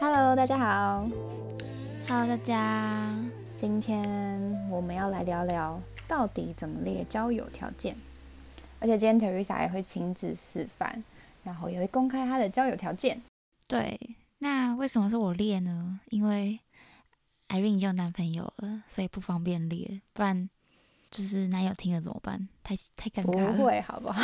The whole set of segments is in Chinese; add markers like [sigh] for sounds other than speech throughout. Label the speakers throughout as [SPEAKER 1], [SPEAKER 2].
[SPEAKER 1] Hello，大家好。
[SPEAKER 2] Hello，大家。
[SPEAKER 1] 今天我们要来聊聊到底怎么列交友条件，而且今天 Teresa 也会亲自示范，然后也会公开她的交友条件。
[SPEAKER 2] 对，那为什么是我列呢？因为 Irene 已经有男朋友了，所以不方便列，不然就是男友听了怎么办？太太尴尬了。
[SPEAKER 1] 会，好不好？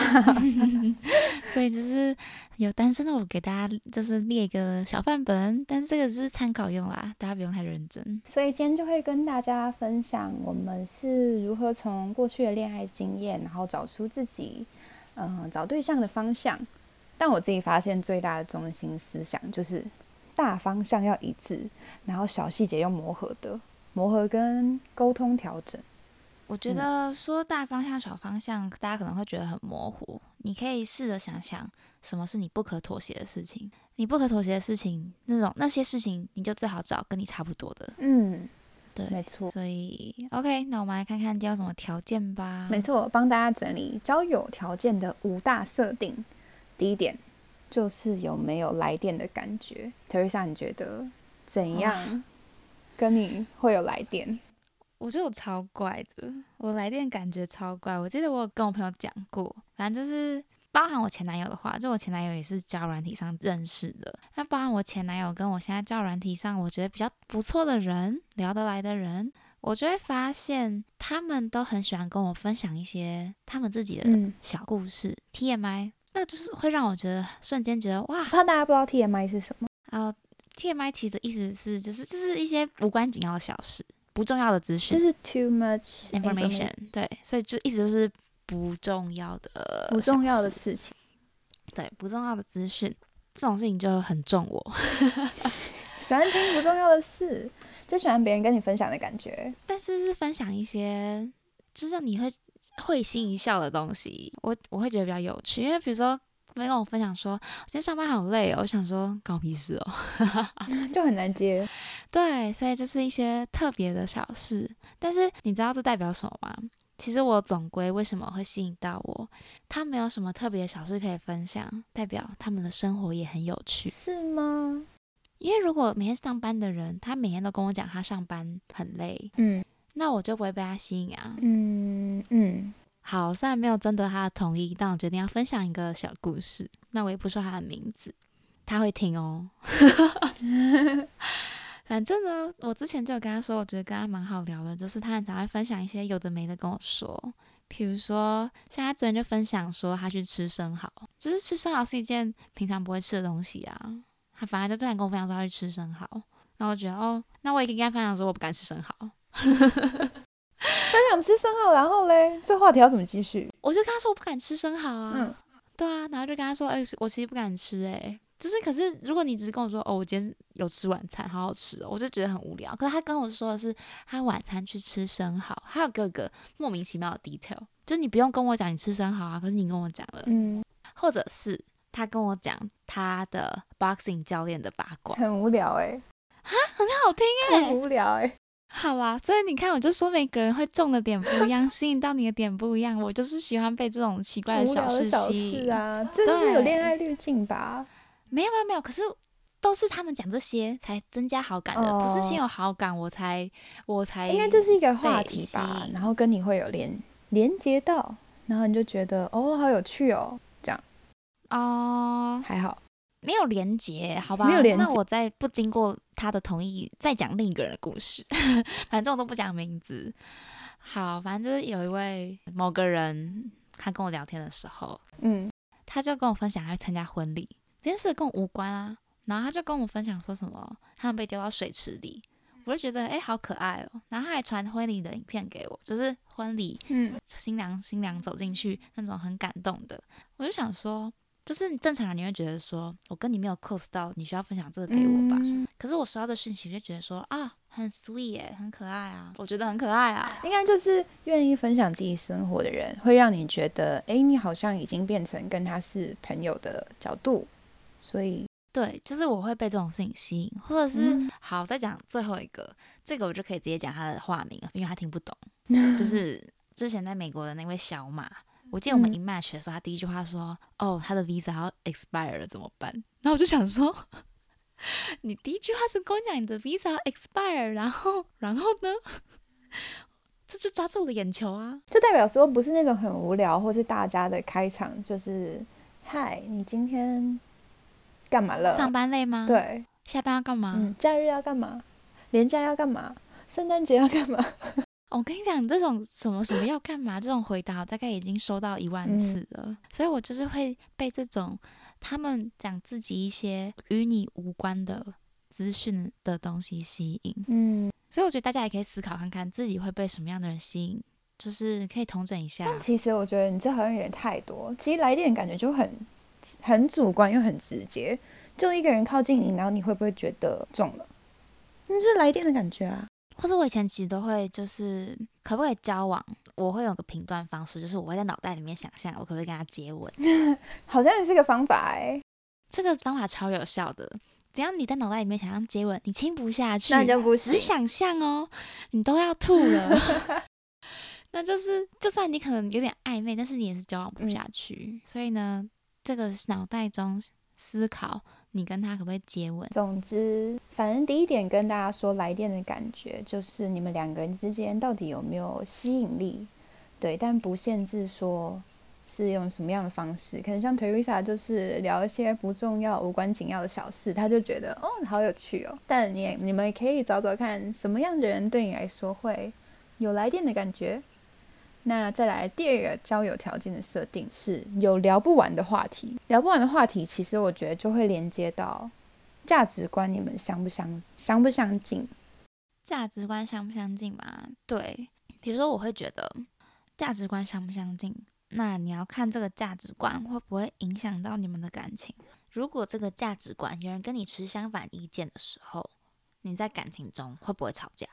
[SPEAKER 1] [laughs] [laughs]
[SPEAKER 2] 所以就是有单身的我给大家就是列一个小范本，但是这个是参考用啦，大家不用太认真。
[SPEAKER 1] 所以今天就会跟大家分享我们是如何从过去的恋爱经验，然后找出自己嗯、呃找对象的方向。但我自己发现最大的中心思想就是大方向要一致，然后小细节要磨合的，磨合跟沟通调整。
[SPEAKER 2] 我觉得说大方向、小方向，大家可能会觉得很模糊。你可以试着想想，什么是你不可妥协的事情。你不可妥协的事情，那种那些事情，你就最好找跟你差不多的。
[SPEAKER 1] 嗯，
[SPEAKER 2] 对，
[SPEAKER 1] 没错。
[SPEAKER 2] 所以，OK，那我们来看看交什么条件吧。
[SPEAKER 1] 没错，帮大家整理交友条件的五大设定。第一点就是有没有来电的感觉。Teresa，你觉得怎样跟你会有来电？
[SPEAKER 2] 我觉得我超怪的，我来电感觉超怪。我记得我有跟我朋友讲过，反正就是包含我前男友的话，就我前男友也是交友软体上认识的。那包含我前男友跟我现在交友软体上，我觉得比较不错的人，聊得来的人，我就会发现他们都很喜欢跟我分享一些他们自己的
[SPEAKER 1] 嗯，
[SPEAKER 2] 小故事、TMI，那就是会让我觉得瞬间觉得哇，
[SPEAKER 1] 怕大家不知道 TMI 是什么。
[SPEAKER 2] 然后 TMI 其实的意思是，就是就是一些无关紧要的小事，不重要的资讯。
[SPEAKER 1] 就是 too much
[SPEAKER 2] information，对，所以就一直都是不重要的、
[SPEAKER 1] 不重要的
[SPEAKER 2] 事，
[SPEAKER 1] 情。
[SPEAKER 2] 对，不重要的资讯，这种事情就很重我。[laughs]
[SPEAKER 1] 喜欢听不重要的事，就喜欢别人跟你分享的感觉。
[SPEAKER 2] 但是是分享一些，就是你会会心一笑的东西，我我会觉得比较有趣。因为比如说，没跟我分享说，我今天上班好累哦，我想说，搞屁事哦。[laughs] [laughs]
[SPEAKER 1] 就很难接。
[SPEAKER 2] 对，所以就是一些特别的小事。但是你知道这代表什么吗？其实我总归为什么会吸引到我，他没有什么特别的小事可以分享，代表他们的生活也很有趣。
[SPEAKER 1] 是吗？
[SPEAKER 2] 因为如果每天上班的人，他每天都跟我讲他上班很累，
[SPEAKER 1] 嗯
[SPEAKER 2] 那我就不会被他吸引啊。
[SPEAKER 1] 嗯嗯，
[SPEAKER 2] 好，虽然没有征得他的同意，但我决定要分享一个小故事。那我也不说他的名字，他会听哦。[laughs] 反正呢，我之前就有跟他说，我觉得跟他蛮好聊的，就是他很常会分享一些有的没的跟我说。比如说，像他昨天就分享说他去吃生蚝，就是吃生蚝是一件平常不会吃的东西啊。他反而就突然跟我分享说他去吃生蚝，然后我觉得哦，那我也可以跟他分享说我不敢吃生蚝。[laughs] [laughs]
[SPEAKER 1] 分享吃生蚝，然后嘞，这话题要怎么继续？
[SPEAKER 2] 我就跟他说我不敢吃生蚝啊，
[SPEAKER 1] 嗯。
[SPEAKER 2] 对啊，然后就跟他说，哎、我其实不敢吃、哎，就是可是如果你只是跟我说，哦，我今天有吃晚餐，好好吃哦，我就觉得很无聊。可是他跟我说的是，他晚餐去吃生蚝，还有各个莫名其妙的 detail，就是你不用跟我讲你吃生蚝啊，可是你跟我讲了，
[SPEAKER 1] 嗯，
[SPEAKER 2] 或者是他跟我讲他的 boxing 教练的八卦，
[SPEAKER 1] 很无聊哎、啊
[SPEAKER 2] 很好听哎、
[SPEAKER 1] 很无聊哎、
[SPEAKER 2] 好啦，所以你看，我就说每个人会中的点不一样，吸引到你的点不一样。我就是喜欢被这种奇怪
[SPEAKER 1] 的
[SPEAKER 2] 小事吸引。
[SPEAKER 1] 事啊，这就是有恋爱滤镜吧？
[SPEAKER 2] 没有没有没有，可是都是他们讲这些才增加好感的，不是
[SPEAKER 1] 哦
[SPEAKER 2] 先有好感我才我才
[SPEAKER 1] 应该就是一个话题吧，然后跟你会有连连接到，然后你就觉得哦，好有趣哦，这样
[SPEAKER 2] 哦、
[SPEAKER 1] 还好。
[SPEAKER 2] 没有连结，好吧？
[SPEAKER 1] 没有连结
[SPEAKER 2] 那我再不经过他的同意，再讲另一个人的故事，[laughs] 反正我都不讲名字。好，反正就是有一位某个人，他跟我聊天的时候，
[SPEAKER 1] 嗯，
[SPEAKER 2] 他就跟我分享他去参加婚礼，这件事跟我无关啊。然后他就跟我分享说什么他们被丢到水池里，我就觉得哎、诶好可爱哦。然后他还传婚礼的影片给我，就是婚礼
[SPEAKER 1] 嗯，
[SPEAKER 2] 新娘新娘走进去那种很感动的。我就想说，就是正常人你会觉得说我跟你没有 close 到，你需要分享这个给我吧？
[SPEAKER 1] 嗯
[SPEAKER 2] 可是我收到这讯息，我就觉得说啊，很 sweet 耶，很可爱啊，我觉得很可爱啊。
[SPEAKER 1] 应该就是愿意分享自己生活的人，会让你觉得，哎，你好像已经变成跟他是朋友的角度，所以，
[SPEAKER 2] 对，就是我会被这种事情吸引，或者是、
[SPEAKER 1] 嗯
[SPEAKER 2] 好再讲最后一个，这个我就可以直接讲他的化名了，因为他听不懂。[laughs] 就是之前在美国的那位小马，我记得我们
[SPEAKER 1] 嗯
[SPEAKER 2] 一 match 的时候，他第一句话说：“哦，他的 visa 要 expire 了，怎么办？”然后我就想说，[laughs] 你第一句话是跟我讲你的 visa 要 expire，然后然后呢，这就抓住我的眼球啊！
[SPEAKER 1] 就代表说不是那种很无聊或是大家的开场，就是嗨，你今天干嘛了？
[SPEAKER 2] 上班累吗？，
[SPEAKER 1] 对，
[SPEAKER 2] 下班要干嘛？
[SPEAKER 1] 嗯，假日要干嘛？年假要干嘛？圣诞节要干嘛？
[SPEAKER 2] 我跟你讲，这种什么什么要干嘛这种回答，我大概已经收到一万
[SPEAKER 1] 嗯
[SPEAKER 2] 次了，所以我就是会被这种他们讲自己一些与你无关的资讯的东西吸引。
[SPEAKER 1] 嗯，
[SPEAKER 2] 所以我觉得大家也可以思考看看，自己会被什么样的人吸引，就是可以统整一下。
[SPEAKER 1] 但其实我觉得你这好像有点太多。其实来电感觉就很很主观又很直接，就一个人靠近你，然后你会不会觉得中了？那是来电的感觉啊。
[SPEAKER 2] 或者我以前其实都会，就是可不可以交往，我会有个评断方式，就是我会在脑袋里面想象我可不可以跟他接吻。[laughs]
[SPEAKER 1] 好像也是个方法哎、
[SPEAKER 2] 这个方法超有效的，只要你在脑袋里面想象接吻，你亲不下去，
[SPEAKER 1] 那就不是。
[SPEAKER 2] 只是想象哦，你都要吐了。[laughs] 那就是，就算你可能有点暧昧，但是你也是交往不下去。所以呢，这个脑袋中思考，你跟他可不可以接吻？
[SPEAKER 1] 总之，反正第一点跟大家说来电的感觉，就是你们两个人之间到底有没有吸引力，对，但不限制说是用什么样的方式，可能像 Teresa 就是聊一些不重要、无关紧要的小事，他就觉得哦好有趣哦。但你你们也可以找找看，什么样的人对你来说会有来电的感觉。那再来第二个交友条件的设定是有聊不完的话题，聊不完的话题，其实我觉得就会连接到价值观，你们相不相相不相近？
[SPEAKER 2] 价值观相不相近嘛？对，比如说我会觉得价值观相不相近，那你要看这个价值观会不会影响到你们的感情。如果这个价值观有人跟你持相反意见的时候，你在感情中会不会吵架？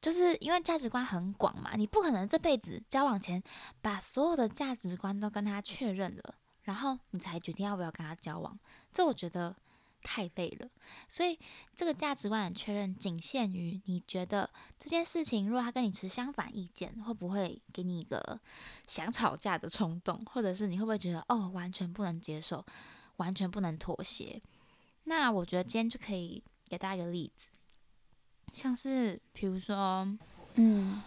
[SPEAKER 2] 就是因为价值观很广嘛，你不可能这辈子交往前把所有的价值观都跟他确认了，然后你才决定要不要跟他交往。这我觉得太累了。所以这个价值观的确认仅限于你觉得这件事情，如果他跟你持相反意见，会不会给你一个想吵架的冲动，或者是你会不会觉得哦完全不能接受，完全不能妥协？那我觉得今天就可以给大家一个例子，像是比如说，
[SPEAKER 1] 嗯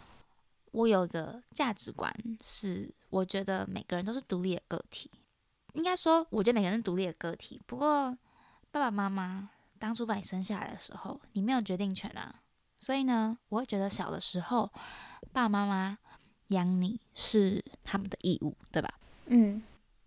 [SPEAKER 2] 我有一个价值观是，我觉得每个人都是独立的个体。应该说，我觉得每个人是独立的个体。不过，爸爸妈妈当初把你生下来的时候，你没有决定权啊。所以呢，我会觉得小的时候，爸爸妈妈养你是他们的义务，对吧？
[SPEAKER 1] 嗯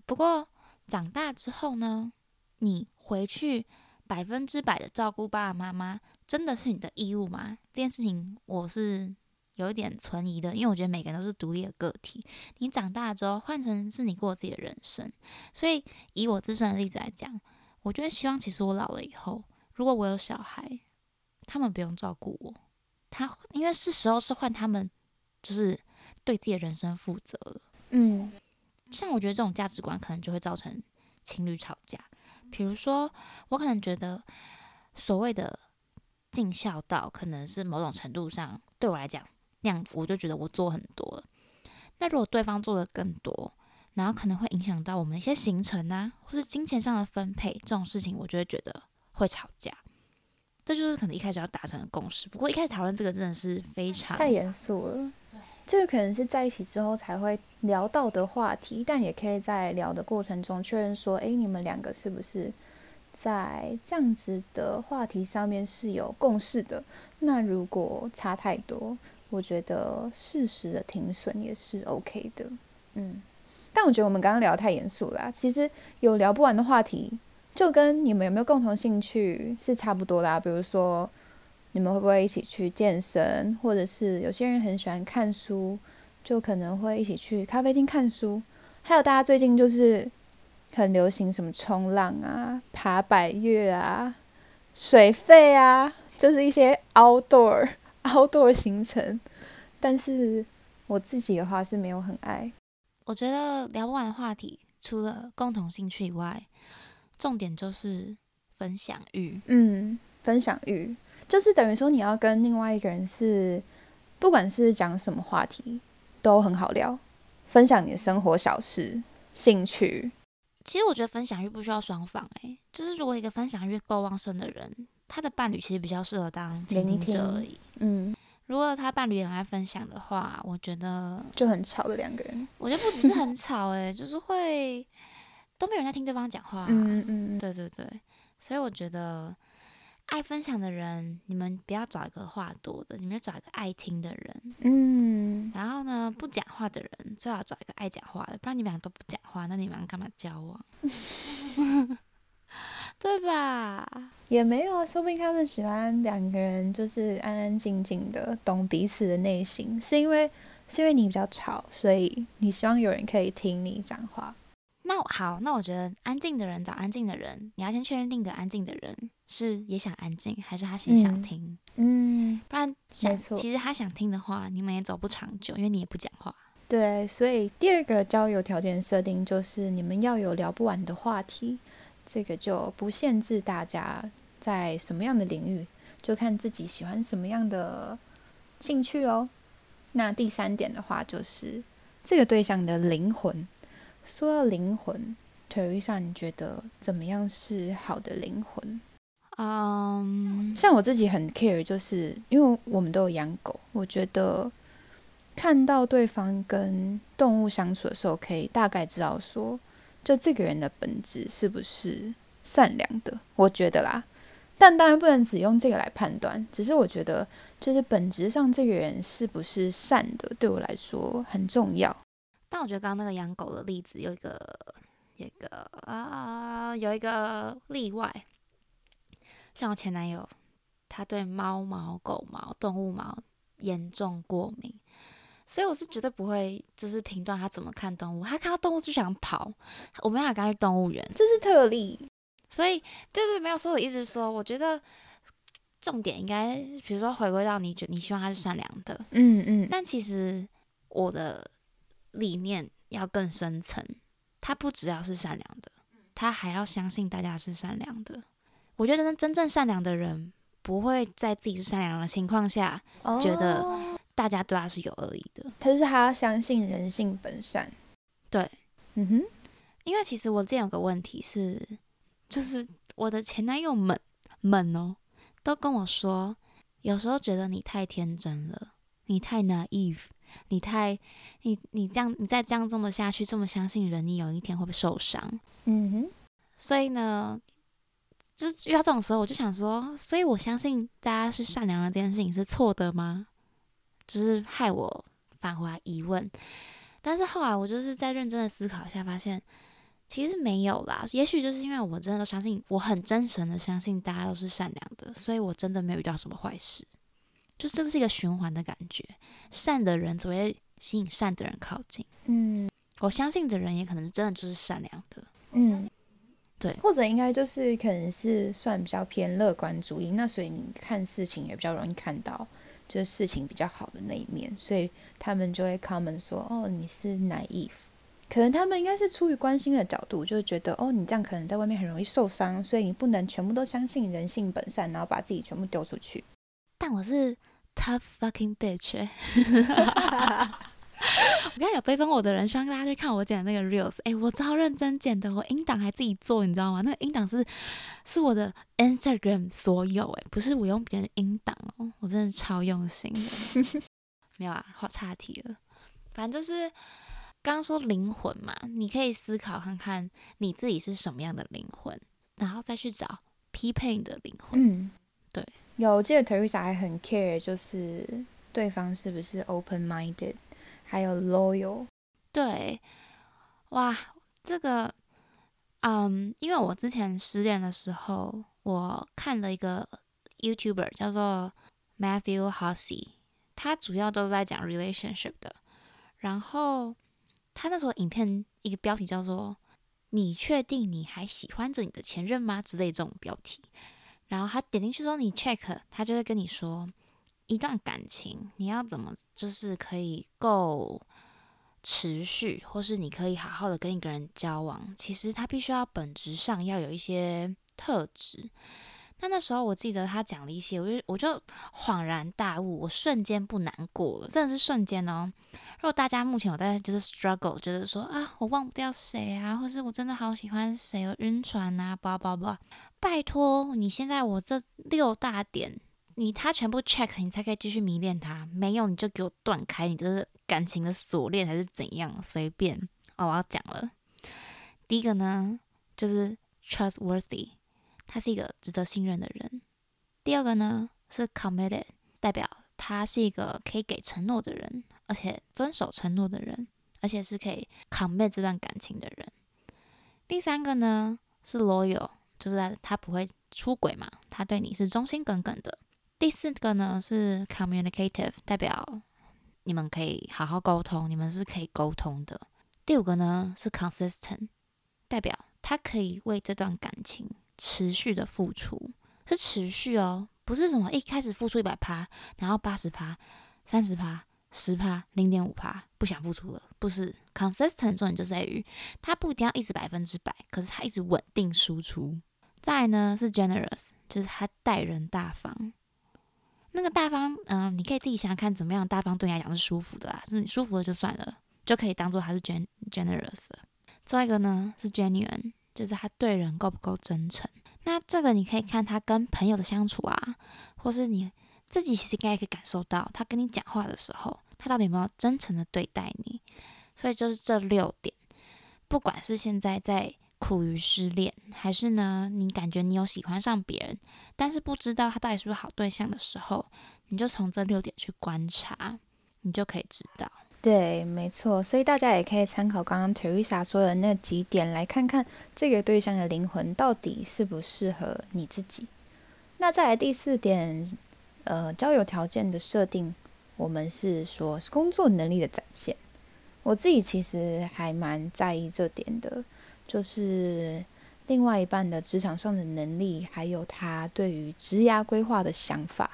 [SPEAKER 2] 不过长大之后呢，你回去百分之百的照顾爸爸妈妈，真的是你的义务吗？这件事情我是有一点存疑的，因为我觉得每个人都是独立的个体。你长大之后，换成是你过自己的人生，所以以我自身的例子来讲，我就会希望，其实我老了以后，如果我有小孩，他们不用照顾我，他因为是时候是换他们，就是对自己的人生负责了。
[SPEAKER 1] 嗯
[SPEAKER 2] 像我觉得这种价值观可能就会造成情侣吵架。比如说，我可能觉得所谓的尽孝道，可能是某种程度上对我来讲，那样我就觉得我做很多了。那如果对方做的更多，然后可能会影响到我们一些行程啊，或是金钱上的分配这种事情，我就会觉得会吵架。这就是可能一开始要达成的共识。不过一开始讨论这个真的是非常
[SPEAKER 1] 太严肃了。这个可能是在一起之后才会聊到的话题，但也可以在聊的过程中确认说，诶，你们两个是不是在这样子的话题上面是有共识的？那如果差太多，我觉得适时的停损也是 OK 的。嗯，但我觉得我们刚刚聊得太严肃了啊、其实有聊不完的话题，就跟你们有没有共同兴趣是差不多的。比如说，你们会不会一起去健身，或者是有些人很喜欢看书，就可能会一起去咖啡厅看书。还有大家最近就是很流行什么冲浪啊、爬百越啊、水费啊，就是一些 outdoor [laughs] outdoor 行程。但是我自己的话是没有很爱。
[SPEAKER 2] 我觉得聊不完的话题，除了共同兴趣以外，重点就是分享欲。
[SPEAKER 1] 嗯，分享欲就是等于说你要跟另外一个人是，不管是讲什么话题都很好聊，分享你的生活小事、兴趣。
[SPEAKER 2] 其实我觉得分享欲不需要双方，诶，就是如果一个分享欲够旺盛的人，他的伴侣其实比较适合当倾听者而已。
[SPEAKER 1] 嗯，
[SPEAKER 2] 如果他伴侣也很爱分享的话，我觉得
[SPEAKER 1] 就很吵的两个人。
[SPEAKER 2] 我觉得不只是很吵，诶，[laughs] 就是会都没有人在听对方讲话。
[SPEAKER 1] 嗯嗯，
[SPEAKER 2] 对对对，所以我觉得。爱分享的人，你们不要找一个话多的，你们要找一个爱听的人。
[SPEAKER 1] 嗯，
[SPEAKER 2] 然后呢，不讲话的人最好找一个爱讲话的，不然你们俩都不讲话，那你们俩干嘛交往？[laughs] 对吧？
[SPEAKER 1] 也没有啊，说不定他们喜欢两个人就是安安静静的，懂彼此的内心，是因为是因为你比较吵，所以你希望有人可以听你讲话。
[SPEAKER 2] 那好，那我觉得安静的人找安静的人，你要先确认另一个安静的人是也想安静，还是他其实想听。
[SPEAKER 1] 嗯，
[SPEAKER 2] 不然
[SPEAKER 1] 没错，
[SPEAKER 2] 其实他想听的话，你们也走不长久，因为你也不讲话。
[SPEAKER 1] 对，所以第二个交友条件设定就是你们要有聊不完的话题，这个就不限制大家在什么样的领域，就看自己喜欢什么样的兴趣喽。那第三点的话就是这个对象的灵魂。说到灵魂，Teresa，你觉得怎么样是好的灵魂？
[SPEAKER 2] 嗯，
[SPEAKER 1] 像我自己很 care，就是因为我们都有养狗，我觉得看到对方跟动物相处的时候，可以大概知道说，就这个人的本质是不是善良的。我觉得啦，但当然不能只用这个来判断，只是我觉得，就是本质上这个人是不是善的，对我来说很重要。
[SPEAKER 2] 但我觉得刚刚那个养狗的例子有一个，有一个啊，有一个例外。像我前男友，他对猫毛、狗毛、动物毛严重过敏，所以我是绝对不会就是评断他怎么看动物。他看到动物就想跑，我没办法跟他去动物园，
[SPEAKER 1] 这是特例。
[SPEAKER 2] 所以对对没有说，我一直说，我觉得重点应该，比如说回归到你觉你希望他是善良的，
[SPEAKER 1] 嗯嗯。
[SPEAKER 2] 但其实我的。理念要更深层，他不只要是善良的，他还要相信大家是善良的。我觉得真真正善良的人，不会在自己是善良的情况下，觉得大家对他是有恶意的。
[SPEAKER 1] 可是他要相信人性本善。
[SPEAKER 2] 对，
[SPEAKER 1] 嗯哼。
[SPEAKER 2] 因为其实我之前有个问题是，就是我的前男友们们哦，都跟我说，有时候觉得你太天真了，你太 naive。你太，你你这样，你再这样这么下去，这么相信人，你有一天会不会受伤？
[SPEAKER 1] 嗯哼。
[SPEAKER 2] 所以呢，就是遇到这种时候，我就想说，所以我相信大家是善良的这件事情是错的吗？就是害我返回来疑问。但是后来我就是在认真的思考一下，发现其实没有啦。也许就是因为我真的都相信，我很真诚的相信大家都是善良的，所以我真的没有遇到什么坏事。就这是一个循环的感觉，善的人只会吸引善的人靠近。
[SPEAKER 1] 嗯，
[SPEAKER 2] 我相信的人也可能是真的就是善良的。
[SPEAKER 1] 嗯，
[SPEAKER 2] 对，
[SPEAKER 1] 或者应该就是可能是算比较偏乐观主义，那所以你看事情也比较容易看到就是事情比较好的那一面，所以他们就会 comment 说：“哦，你是 naive。”可能他们应该是出于关心的角度，就是觉得哦，你这样可能在外面很容易受伤，所以你不能全部都相信人性本善，然后把自己全部丢出去。
[SPEAKER 2] 但我是。Tough fucking bitch！[laughs] 我刚才有追踪我的人，希望大家去看我剪的那个 reels。哎，我超认真剪的，我音档还自己做，你知道吗？那个音档是是我的 Instagram 所有，哎，不是我用别人音档哦，我真的超用心的。[laughs] 没有啊，好岔题了。反正就是刚刚说灵魂嘛，你可以思考看看你自己是什么样的灵魂，然后再去找匹配你的灵魂。
[SPEAKER 1] 嗯，
[SPEAKER 2] 对。
[SPEAKER 1] 有，我记得 Teresa 还很 care，就是对方是不是 open-minded，还有 loyal。
[SPEAKER 2] 对，哇，这个，嗯，因为我之前失恋的时候，我看了一个 YouTuber 叫做 Matthew Hussey，他主要都是在讲 relationship 的。然后他那时候影片一个标题叫做“你确定你还喜欢着你的前任吗”之类这种标题。然后他点进去之后，你 check，他就会跟你说，一段感情你要怎么就是可以够持续，或是你可以好好的跟一个人交往，其实他必须要本质上要有一些特质。那那时候我记得他讲了一些，我就我就恍然大悟，我瞬间不难过了，真的是瞬间哦。如果大家目前有在就是 struggle，觉得说啊我忘不掉谁啊，或是我真的好喜欢谁，我晕船啊，叭叭叭，拜托你现在我这六大点，你他全部 check，你才可以继续迷恋他，没有你就给我断开你的感情的锁链还是怎样，随便哦。我要讲了，第一个呢就是 trustworthy。他是一个值得信任的人。第二个呢是 committed，代表他是一个可以给承诺的人，而且遵守承诺的人，而且是可以 commit 这段感情的人。第三个呢是 loyal，就是他不会出轨嘛，他对你是忠心耿耿的。第四个呢是 communicative，代表你们可以好好沟通，你们是可以沟通的。第五个呢是 consistent，代表他可以为这段感情。持续的付出是持续哦，不是什么一开始付出一百趴，然后八十趴、三十趴、十趴、零点五趴不想付出了，不是 consistent 重点就在于他不一定要一直百分之百，可是他一直稳定输出。再呢是 generous，就是他待人大方。那个大方，嗯，你可以自己想想看，怎么样大方对你来讲是舒服的啦，就是你舒服了就算了，就可以当做他是 gen generous。最后一个呢是 genuine。就是他对人够不够真诚？那这个你可以看他跟朋友的相处啊，或是你自己其实应该可以感受到，他跟你讲话的时候，他到底有没有真诚的对待你？所以就是这六点，不管是现在在苦于失恋，还是呢你感觉你有喜欢上别人，但是不知道他到底是不是好对象的时候，你就从这六点去观察，你就可以知道。
[SPEAKER 1] 对，没错，所以大家也可以参考刚刚 Teresa 说的那几点，来看看这个对象的灵魂到底适不适合你自己。那再来第四点，呃，交友条件的设定，我们是说工作能力的展现。我自己其实还蛮在意这点的，就是另外一半的职场上的能力，还有他对于职涯规划的想法，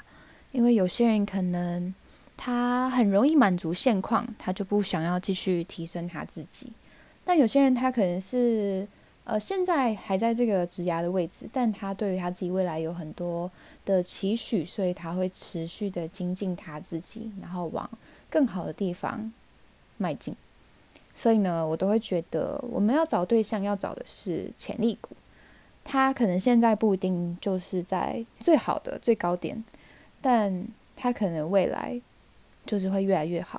[SPEAKER 1] 因为有些人可能。他很容易满足现况，他就不想要继续提升他自己。但有些人他可能是呃现在还在这个职涯的位置，但他对于他自己未来有很多的期许，所以他会持续的精进他自己，然后往更好的地方迈进。所以呢，我都会觉得我们要找对象要找的是潜力股。他可能现在不一定就是在最好的最高点，但他可能未来。就是会越来越好，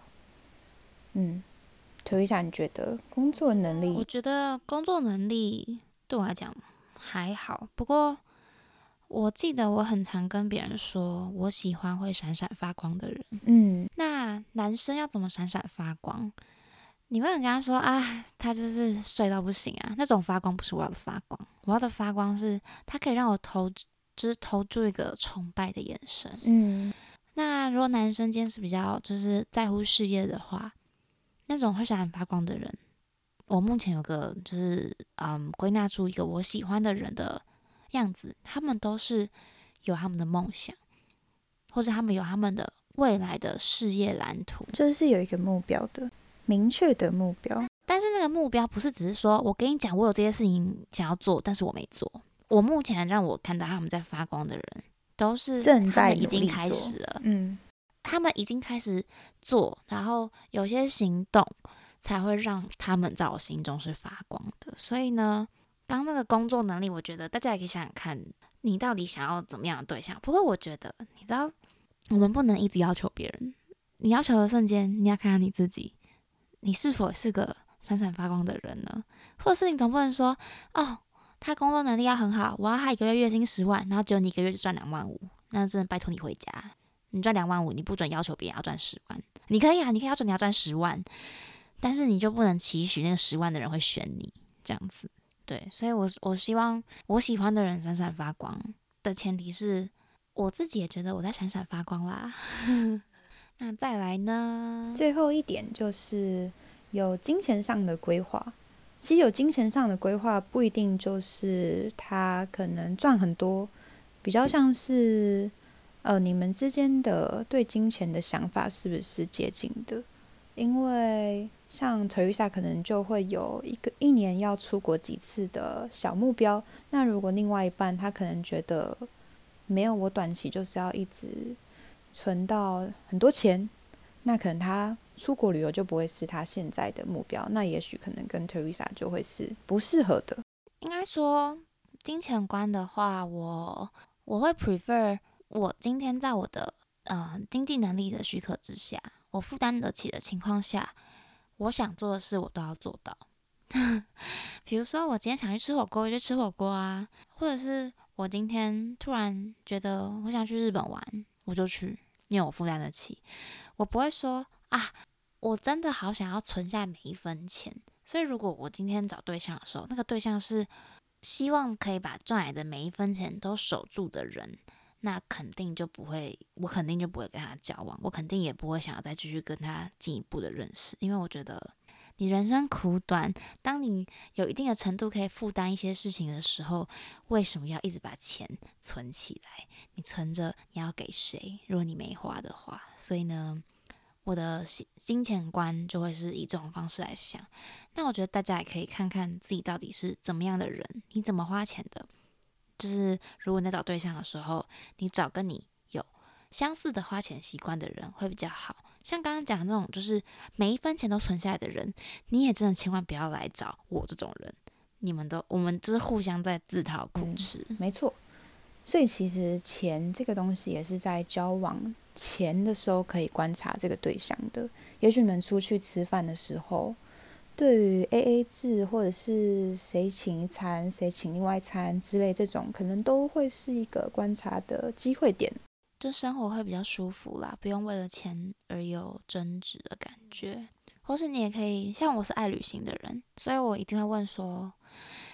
[SPEAKER 1] 嗯，涂一下，你觉得工作能力？
[SPEAKER 2] 我觉得工作能力对我来讲还好，不过我记得我很常跟别人说，我喜欢会闪闪发光的人。
[SPEAKER 1] 嗯，
[SPEAKER 2] 那男生要怎么闪闪发光？你会跟他说啊，他就是帅到不行啊，那种发光不是我要的发光，我要的发光是他可以让我投，就是投注一个崇拜的眼神。
[SPEAKER 1] 嗯。
[SPEAKER 2] 那如果男生今天是比较就是在乎事业的话，那种会闪闪发光的人，我目前有个就是嗯归纳出一个我喜欢的人的样子，他们都是有他们的梦想，或者他们有他们的未来的事业蓝图，
[SPEAKER 1] 就是有一个目标的明确的目标。
[SPEAKER 2] 但是那个目标不是只是说我跟你讲我有这些事情想要做，但是我没做。我目前让我看到他们在发光的人。都是
[SPEAKER 1] 正在
[SPEAKER 2] 已经开始了，
[SPEAKER 1] 嗯，
[SPEAKER 2] 他们已经开始做，然后有些行动才会让他们在我心中是发光的。所以呢，刚那个工作能力，我觉得大家也可以想想看，你到底想要怎么样的对象。不过我觉得，你知道，我们不能一直要求别人，你要求的瞬间，你要看看你自己，你是否是个闪闪发光的人呢？或者是你总不能说，哦。他工作能力要很好，我要他一个月月薪十万，然后只有你一个月就赚两万五，那真的拜托你回家。你赚两万五，你不准要求别人要赚十万。你可以啊，你可以要求你要赚十万，但是你就不能期许那个十万的人会选你这样子。对，所以我我希望我喜欢的人闪闪发光的前提是我自己也觉得我在闪闪发光啦。[laughs] 那再来呢？
[SPEAKER 1] 最后一点就是有金钱上的规划。其实有金钱上的规划，不一定就是他可能赚很多，比较像是，呃，你们之间的对金钱的想法是不是接近的？因为像 Teresa 可能就会有一个一年要出国几次的小目标，那如果另外一半他可能觉得没有，我短期就是要一直存到很多钱，那可能他出国旅游就不会是他现在的目标，那也许可能跟 Teresa 就会是不适合的。
[SPEAKER 2] 应该说，金钱观的话，我我会 prefer 我今天在我的呃经济能力的许可之下，我负担得起的情况下，我想做的事我都要做到。[laughs] 比如说，我今天想去吃火锅，就吃火锅啊；或者是我今天突然觉得我想去日本玩，我就去，因为我负担得起。我不会说啊，我真的好想要存下每一分钱。所以，如果我今天找对象的时候，那个对象是希望可以把赚来的每一分钱都守住的人，那肯定就不会，我肯定就不会跟他交往，我肯定也不会想要再继续跟他进一步的认识，因为我觉得。你人生苦短，当你有一定的程度可以负担一些事情的时候，为什么要一直把钱存起来？你存着，你要给谁？如果你没花的话，所以呢，我的金金钱观就会是以这种方式来想。那我觉得大家也可以看看自己到底是怎么样的人，你怎么花钱的？就是如果你在找对象的时候，你找跟你有相似的花钱习惯的人会比较好。像刚刚讲的那种，就是每一分钱都存下来的人，你也真的千万不要来找我这种人。你们都，我们就是互相在自讨苦吃，
[SPEAKER 1] 没错。所以其实钱这个东西也是在交往钱的时候可以观察这个对象的。也许你们出去吃饭的时候，对于 A A 制或者是谁请一餐谁请另外一餐之类这种，可能都会是一个观察的机会点。
[SPEAKER 2] 就生活会比较舒服啦，不用为了钱而有争执的感觉。或是你也可以，像我是爱旅行的人，所以我一定会问说：“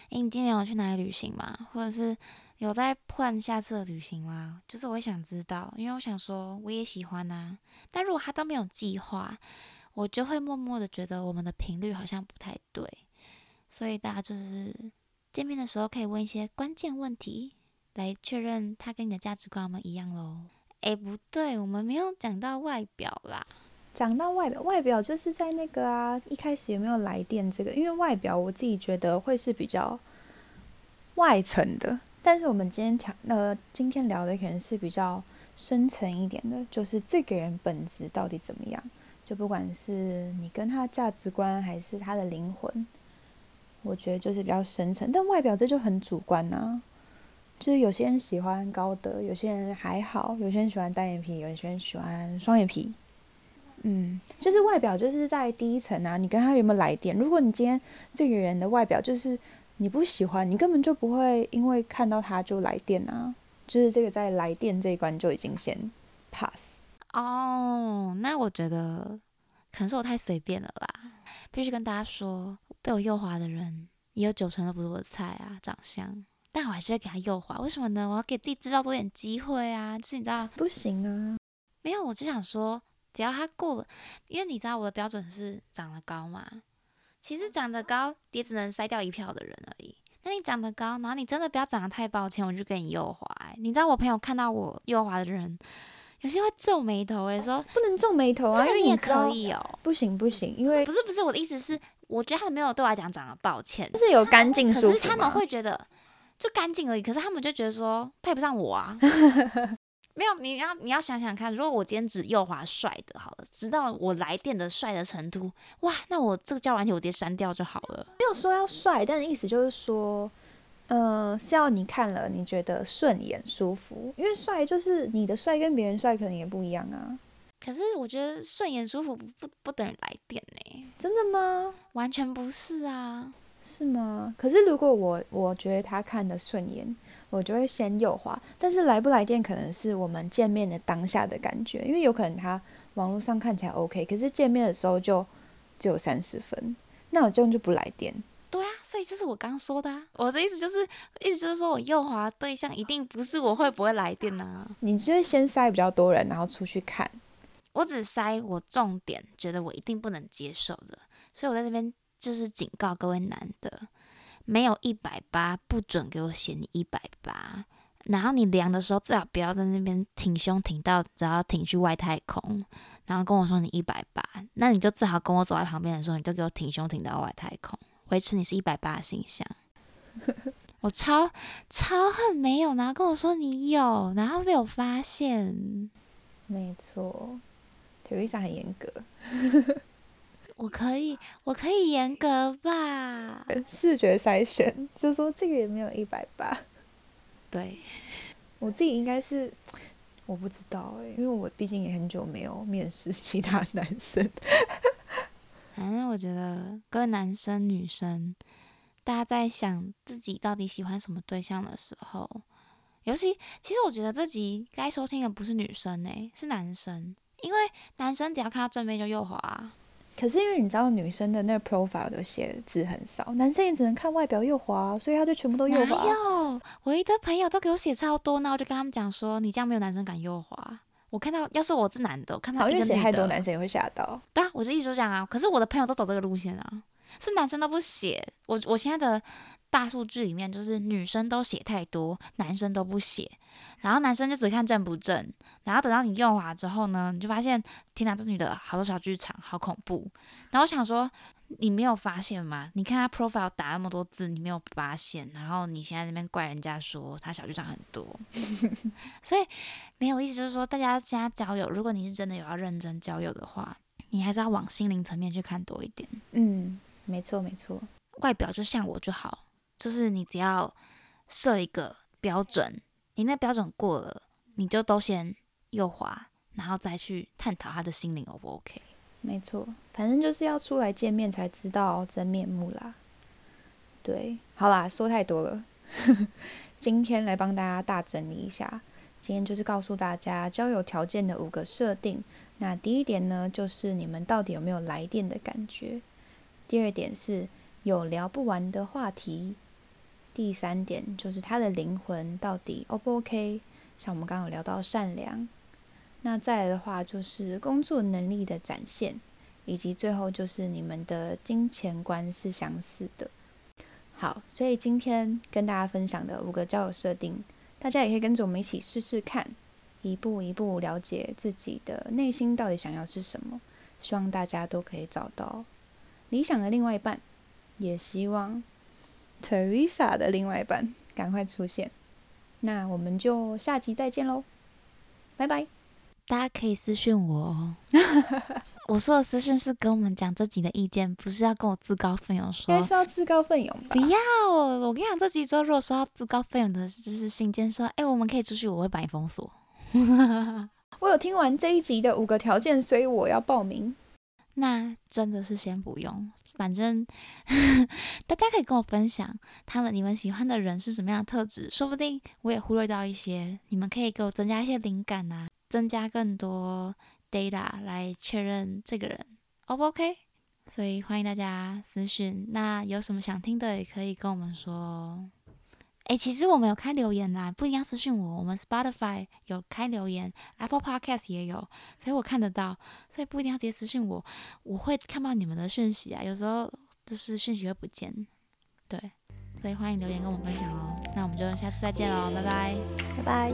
[SPEAKER 2] 诶，你今年有去哪里旅行吗？或者是有在 plan 下次的旅行吗？”就是我会想知道，因为我想说我也喜欢呐。但如果他都没有计划，我就会默默的觉得我们的频率好像不太对。所以大家就是见面的时候可以问一些关键问题，来确认他跟你的价值观有没有一样喽。哎，不对，我们没有讲到外表啦。
[SPEAKER 1] 讲到外表，外表就是在那个啊，一开始有没有来电这个？因为外表我自己觉得会是比较外层的，但是我们今天调呃，今天聊的可能是比较深层一点的，就是这个人本质到底怎么样？就不管是你跟他价值观，还是他的灵魂，我觉得就是比较深层。但外表这就很主观呐。就是有些人喜欢高的，有些人还好，有些人喜欢单眼皮，有些人喜欢双眼皮。嗯，就是外表就是在第一层啊，你跟他有没有来电？如果你今天这个人的外表就是你不喜欢，你根本就不会因为看到他就来电啊。就是这个在来电这一关就已经先 pass。
[SPEAKER 2] 哦，那我觉得可能是我太随便了啦。必须跟大家说，被我诱惑的人也有九成都不是我的菜啊，长相。但我还是会给他诱惑，为什么呢？我要给自己制造多点机会啊！就是你知道，
[SPEAKER 1] 不行啊，
[SPEAKER 2] 没有，我就想说，只要他过了，因为你知道我的标准是长得高嘛。其实长得高也只能筛掉一票的人而已。那你长得高，然后你真的不要长得太抱歉，我就给你诱惑。你知道我朋友看到我右滑的人，有些会皱眉头，诶，说
[SPEAKER 1] 不能皱眉头啊，因为
[SPEAKER 2] 你也可以哦。
[SPEAKER 1] 不行不行，因为
[SPEAKER 2] 不是不是我的意思是，我觉得他们没有对我来讲长得抱歉，
[SPEAKER 1] 是有干净舒服，
[SPEAKER 2] 可是他们会觉得。就干净而已，可是他们就觉得说配不上我啊。[laughs] 没有，你要你要想想看，如果我今天只右滑帅的，好了，直到我来电的帅的程度，哇，那我这个交完题我直接删掉就好了。
[SPEAKER 1] 没有说要帅，但是意思就是说，呃，是要你看了你觉得顺眼舒服，因为帅就是你的帅跟别人帅可能也不一样啊。
[SPEAKER 2] 可是我觉得顺眼舒服不不不等于来电呢？
[SPEAKER 1] 真的吗？
[SPEAKER 2] 完全不是啊。
[SPEAKER 1] 是吗？可是如果我我觉得他看的顺眼，我就会先右滑。但是来不来电，可能是我们见面的当下的感觉，因为有可能他网络上看起来 OK，可是见面的时候就只有三十分，那我这样就不来电。
[SPEAKER 2] 对啊，所以就是我刚说的，啊，我的意思就是，意思就是说我右滑对象一定不是我会不会来电呢？
[SPEAKER 1] 你就会先筛比较多人，然后出去看。
[SPEAKER 2] 我只筛我重点觉得我一定不能接受的，所以我在这边。就是警告各位男的，没有一百八不准给我写你一百八，然后你量的时候最好不要在那边挺胸挺到，只要挺去外太空，然后跟我说你一百八，那你就最好跟我走在旁边的时候，你就给我挺胸挺到外太空，维持你是一百八的形象。[laughs] 我超超恨没有，然后跟我说你有，然后被我发现。
[SPEAKER 1] 没错，Teresa 很严格。
[SPEAKER 2] 我可以，我可以严格吧？[laughs]
[SPEAKER 1] 视觉筛选，[laughs] 就说这个也没有一百八。[laughs]
[SPEAKER 2] 对，
[SPEAKER 1] 我自己应该是，我不知道哎，因为我毕竟也很久没有面试其他男生。
[SPEAKER 2] 反正我觉得各位男生女生，大家在想自己到底喜欢什么对象的时候，尤其其实我觉得这集该收听的不是女生哎，是男生，因为男生只要看到正面就右滑。
[SPEAKER 1] 可是因为你知道女生的那个 profile 都写字很少，男生也只能看外表右滑，所以他就全部都右滑。
[SPEAKER 2] 有，我一堆朋友都给我写超多，那我就跟他们讲说，你这样没有男生敢右滑。我看到，要是我是男的，我看到一个
[SPEAKER 1] 写太多，男生也会吓到。
[SPEAKER 2] 对啊，我是一直讲啊。可是我的朋友都走这个路线啊，是男生都不写。我我现在的大数据里面，就是女生都写太多，男生都不写。然后男生就只看正不正，然后等到你用完之后呢，你就发现天哪，这女的好多小剧场，好恐怖。然后我想说，你没有发现吗？你看她 profile 打那么多字，你没有发现，然后你现在那边怪人家说他小剧场很多，[laughs] 所以没有意思。就是说，大家现在交友，如果你是真的有要认真交友的话，你还是要往心灵层面去看多一点。
[SPEAKER 1] 嗯，没错没错，
[SPEAKER 2] 外表就像我就好，就是你只要设一个标准。你那标准过了，你就都先右滑，然后再去探讨他的心灵 O 不 OK？
[SPEAKER 1] 没错，反正就是要出来见面才知道真面目啦。对，好啦，说太多了，[laughs] 今天来帮大家大整理一下。今天就是告诉大家交友条件的五个设定。那第一点呢，就是你们到底有没有来电的感觉？第二点是有聊不完的话题。第三点就是他的灵魂到底 O 不 OK？像我们刚刚有聊到善良，那再来的话就是工作能力的展现，以及最后就是你们的金钱观是相似的。好，所以今天跟大家分享的五个交友设定，大家也可以跟着我们一起试试看，一步一步了解自己的内心到底想要是什么。希望大家都可以找到理想的另外一半，也希望。Teresa 的另外一半，赶快出现！那我们就下集再见喽，拜拜！
[SPEAKER 2] 大家可以私信我哦。[laughs] 我说的私信是跟我们讲这集的意见，不是要跟我自告奋勇说。
[SPEAKER 1] 应该是要自告奋勇吧？
[SPEAKER 2] 不要！我跟你讲，这集之后如果说要自告奋勇的，就是信件说，哎，我们可以出去，我会把你封锁。[laughs]
[SPEAKER 1] 我有听完这一集的五个条件，所以我要报名。[laughs]
[SPEAKER 2] 那真的是先不用。反正 [laughs] 大家可以跟我分享，他们你们喜欢的人是什么样的特质，说不定我也忽略到一些，你们可以给我增加一些灵感啊，增加更多 data 来确认这个人 O 不 OK？所以欢迎大家私讯，那有什么想听的也可以跟我们说。哎，其实我们有开留言啦，不一定要私信我。我们 Spotify 有开留言，Apple Podcast 也有，所以我看得到，所以不一定要直接私信我，我会看到你们的讯息啊。有时候就是讯息会不见，对，所以欢迎留言跟我分享哦。那我们就下次再见喽，拜拜，
[SPEAKER 1] 拜拜。